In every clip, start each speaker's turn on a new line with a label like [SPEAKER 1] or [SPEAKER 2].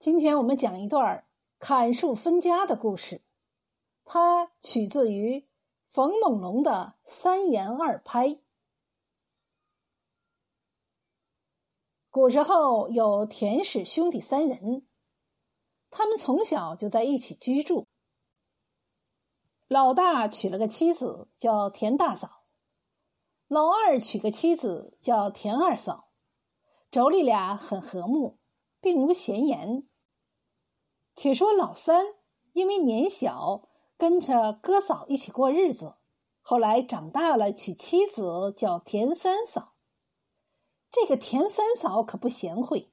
[SPEAKER 1] 今天我们讲一段砍树分家的故事，它取自于冯梦龙的三言二拍。古时候有田氏兄弟三人，他们从小就在一起居住。老大娶了个妻子叫田大嫂，老二娶个妻子叫田二嫂，妯娌俩很和睦，并无闲言。且说老三因为年小，跟着哥嫂一起过日子，后来长大了娶妻子叫田三嫂。这个田三嫂可不贤惠，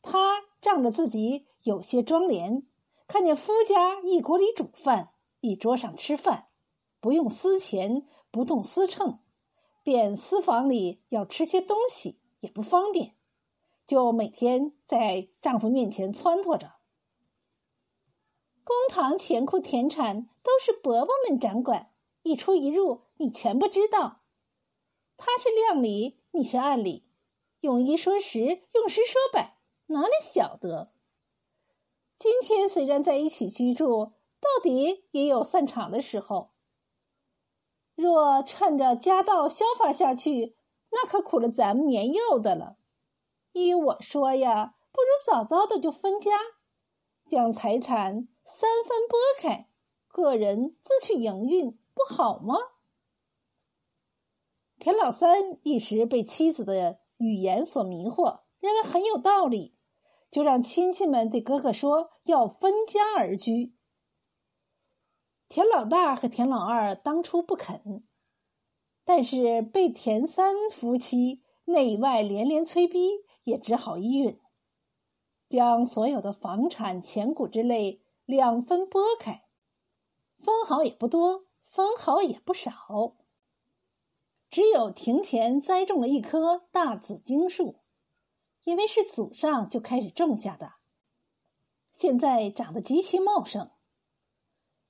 [SPEAKER 1] 她仗着自己有些庄廉，看见夫家一锅里煮饭，一桌上吃饭，不用私钱，不动私秤，便私房里要吃些东西也不方便，就每天在丈夫面前撺掇着。公堂钱库田产都是伯伯们掌管，一出一入你全不知道。他是量里，你是按里，用一说十，用十说百，哪里晓得？今天虽然在一起居住，到底也有散场的时候。若趁着家道消发下去，那可苦了咱们年幼的了。依我说呀，不如早早的就分家，将财产。三分拨开，个人自去营运，不好吗？田老三一时被妻子的语言所迷惑，认为很有道理，就让亲戚们对哥哥说要分家而居。田老大和田老二当初不肯，但是被田三夫妻内外连连催逼，也只好依允，将所有的房产、钱谷之类。两分拨开，分毫也不多，分毫也不少。只有庭前栽种了一棵大紫荆树，因为是祖上就开始种下的，现在长得极其茂盛。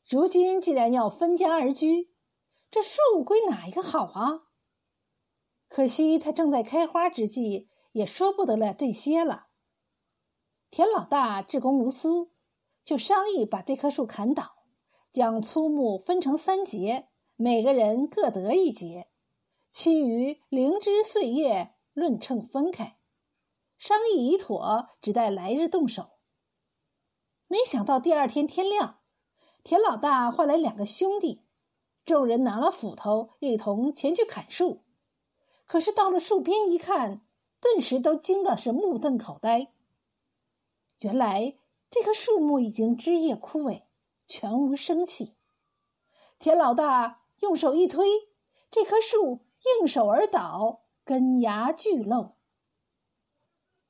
[SPEAKER 1] 如今既然要分家而居，这树归哪一个好啊？可惜它正在开花之际，也说不得了这些了。田老大至公无私。就商议把这棵树砍倒，将粗木分成三节，每个人各得一节，其余灵芝碎叶论称分开。商议已妥，只待来日动手。没想到第二天天亮，田老大唤来两个兄弟，众人拿了斧头一同前去砍树。可是到了树边一看，顿时都惊的是目瞪口呆。原来。这棵树木已经枝叶枯萎，全无生气。田老大用手一推，这棵树应手而倒，根芽俱露。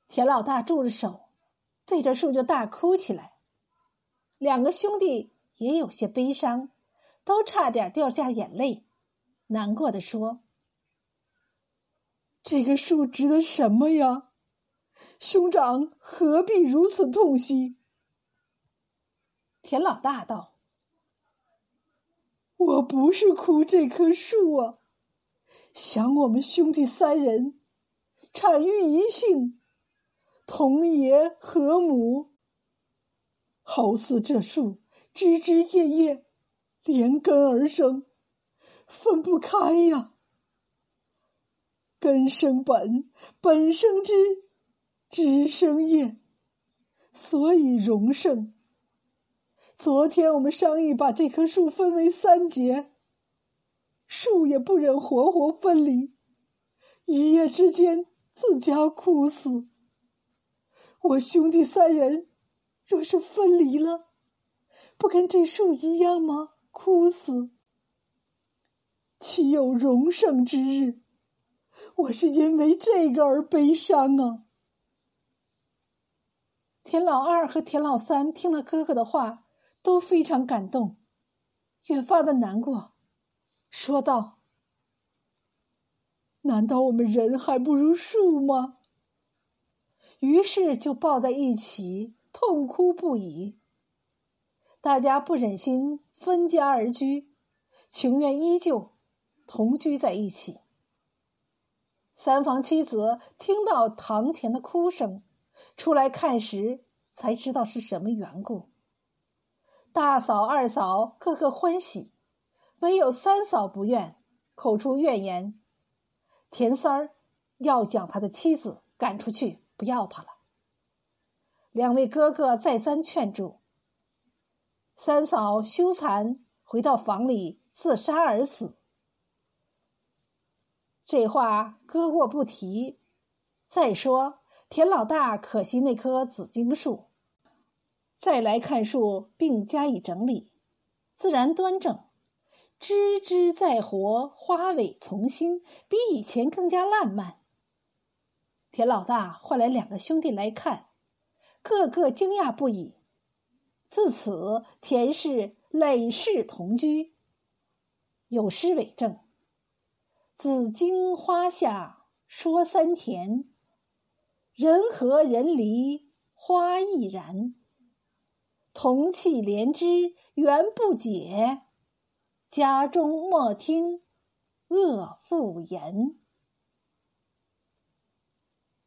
[SPEAKER 1] 田老大住着手，对着树就大哭起来。两个兄弟也有些悲伤，都差点掉下眼泪，难过的说：“
[SPEAKER 2] 这个树值得什么呀？兄长何必如此痛惜？”
[SPEAKER 1] 田老大道：“
[SPEAKER 2] 我不是哭这棵树啊，想我们兄弟三人，产育一姓，同爷和母，好似这树枝枝叶叶连根而生，分不开呀。根生本，本生枝，枝生叶，所以荣盛。”昨天我们商议把这棵树分为三节，树也不忍活活分离，一夜之间自家枯死。我兄弟三人若是分离了，不跟这树一样吗？枯死，岂有荣盛之日？我是因为这个而悲伤啊！
[SPEAKER 1] 田老二和田老三听了哥哥的话。都非常感动，越发的难过，说道：“
[SPEAKER 2] 难道我们人还不如树吗？”
[SPEAKER 1] 于是就抱在一起痛哭不已。大家不忍心分家而居，情愿依旧同居在一起。三房妻子听到堂前的哭声，出来看时，才知道是什么缘故。大嫂、二嫂个个欢喜，唯有三嫂不愿，口出怨言。田三儿要将他的妻子赶出去，不要他了。两位哥哥再三劝住，三嫂羞惭，回到房里自杀而死。这话搁过不提。再说田老大可惜那棵紫荆树。再来看树，并加以整理，自然端正，枝枝再活，花尾从新，比以前更加烂漫。田老大唤来两个兄弟来看，个个惊讶不已。自此，田氏累世同居。有诗为证：“紫荆花下说三田，人和人离花亦然。”同气连枝缘不解，家中莫听恶妇言。